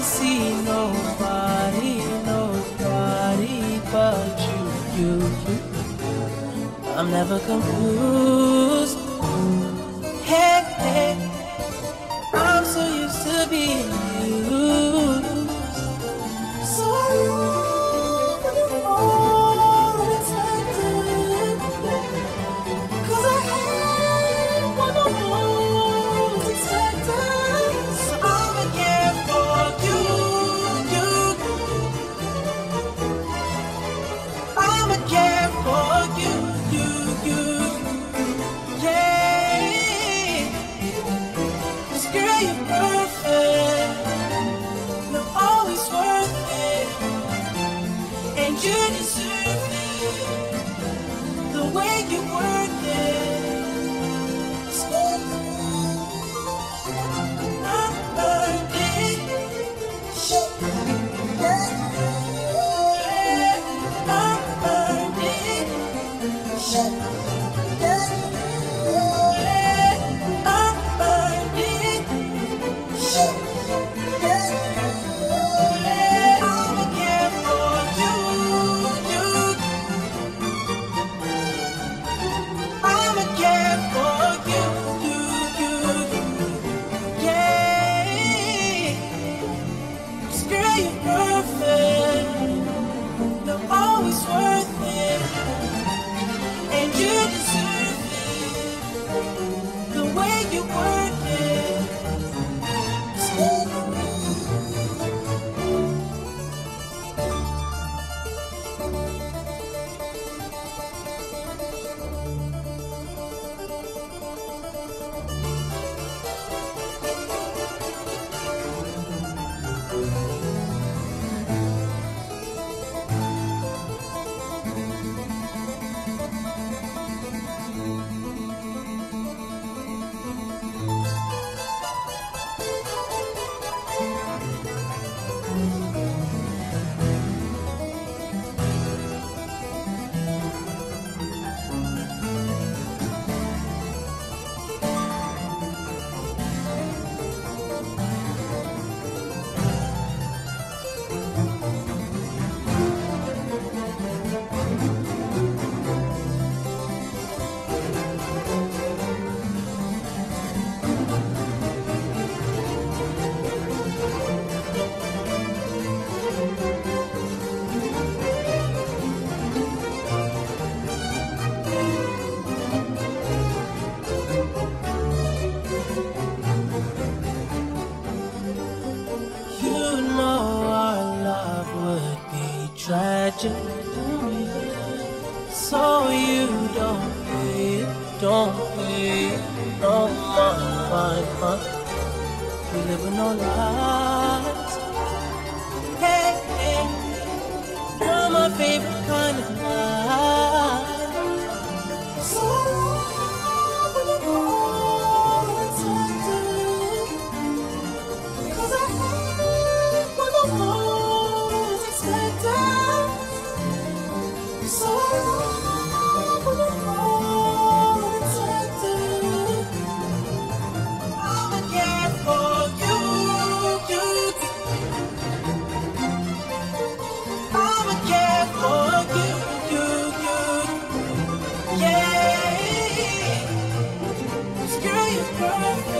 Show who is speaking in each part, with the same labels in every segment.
Speaker 1: I see nobody, nobody but you, you, you. I'm never confused. so you don't pay, don't pay, don't fight, We're living know life. Música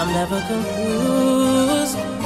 Speaker 1: I'm never confused.